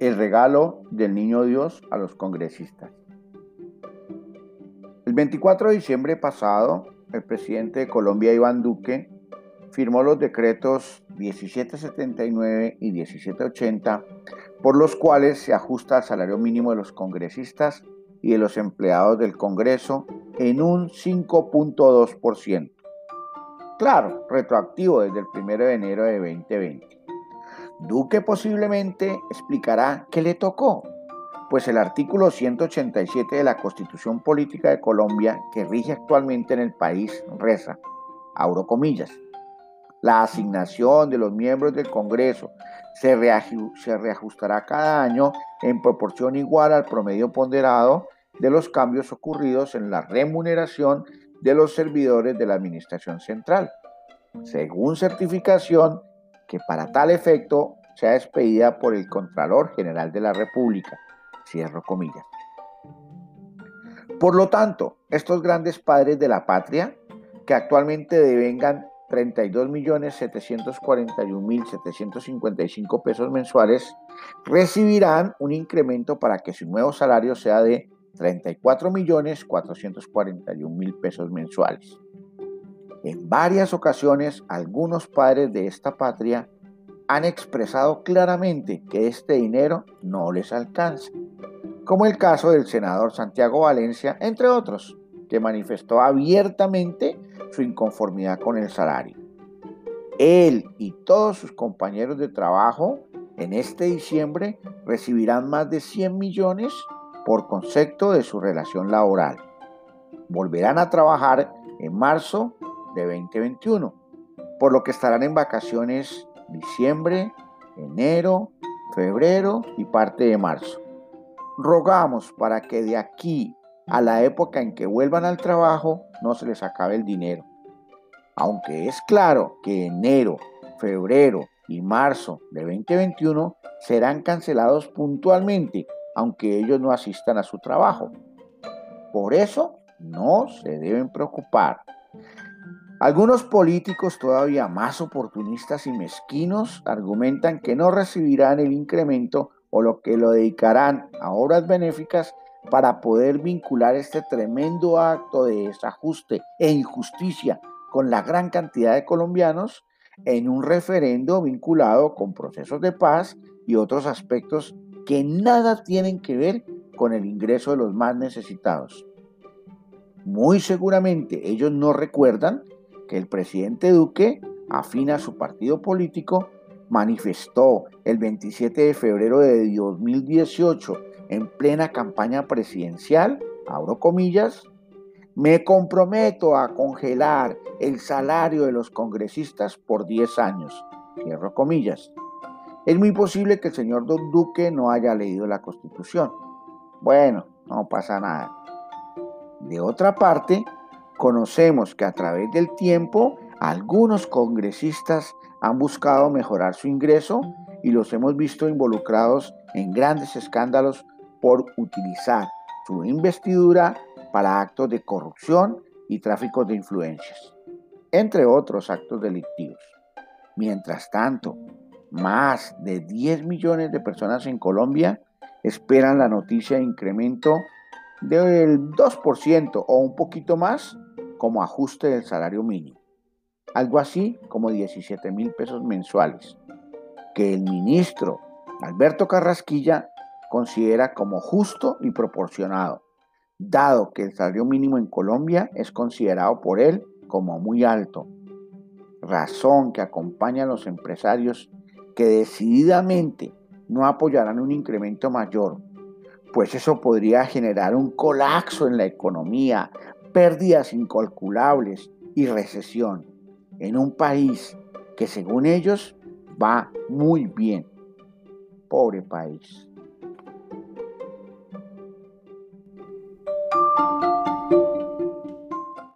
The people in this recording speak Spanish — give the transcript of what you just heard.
el regalo del niño Dios a los congresistas. El 24 de diciembre pasado, el presidente de Colombia, Iván Duque, firmó los decretos 1779 y 1780, por los cuales se ajusta el salario mínimo de los congresistas y de los empleados del Congreso en un 5.2%. Claro, retroactivo desde el 1 de enero de 2020. Duque posiblemente explicará qué le tocó, pues el artículo 187 de la Constitución Política de Colombia, que rige actualmente en el país, reza, abro comillas, la asignación de los miembros del Congreso se, reajustará cada año en proporción igual al promedio ponderado de los cambios ocurridos en la remuneración de los servidores de la Administración Central, según certificación que para tal efecto sea despedida por el Contralor General de la República. Cierro comillas. Por lo tanto, estos grandes padres de la patria, que actualmente devengan 32.741.755 pesos mensuales, recibirán un incremento para que su nuevo salario sea de 34.441.000 pesos mensuales. En varias ocasiones, algunos padres de esta patria han expresado claramente que este dinero no les alcanza, como el caso del senador Santiago Valencia, entre otros, que manifestó abiertamente su inconformidad con el salario. Él y todos sus compañeros de trabajo en este diciembre recibirán más de 100 millones por concepto de su relación laboral. Volverán a trabajar en marzo de 2021, por lo que estarán en vacaciones diciembre, enero, febrero y parte de marzo. Rogamos para que de aquí a la época en que vuelvan al trabajo no se les acabe el dinero. Aunque es claro que enero, febrero y marzo de 2021 serán cancelados puntualmente, aunque ellos no asistan a su trabajo. Por eso no se deben preocupar. Algunos políticos todavía más oportunistas y mezquinos argumentan que no recibirán el incremento o lo que lo dedicarán a obras benéficas para poder vincular este tremendo acto de desajuste e injusticia con la gran cantidad de colombianos en un referendo vinculado con procesos de paz y otros aspectos que nada tienen que ver con el ingreso de los más necesitados. Muy seguramente ellos no recuerdan que el presidente Duque, afín a su partido político, manifestó el 27 de febrero de 2018 en plena campaña presidencial, abro comillas, me comprometo a congelar el salario de los congresistas por 10 años, cierro comillas. Es muy posible que el señor Don Duque no haya leído la Constitución. Bueno, no pasa nada. De otra parte, Conocemos que a través del tiempo algunos congresistas han buscado mejorar su ingreso y los hemos visto involucrados en grandes escándalos por utilizar su investidura para actos de corrupción y tráfico de influencias, entre otros actos delictivos. Mientras tanto, más de 10 millones de personas en Colombia esperan la noticia de incremento del 2% o un poquito más como ajuste del salario mínimo, algo así como 17 mil pesos mensuales, que el ministro Alberto Carrasquilla considera como justo y proporcionado, dado que el salario mínimo en Colombia es considerado por él como muy alto, razón que acompaña a los empresarios que decididamente no apoyarán un incremento mayor, pues eso podría generar un colapso en la economía, pérdidas incalculables y recesión en un país que según ellos va muy bien. Pobre país.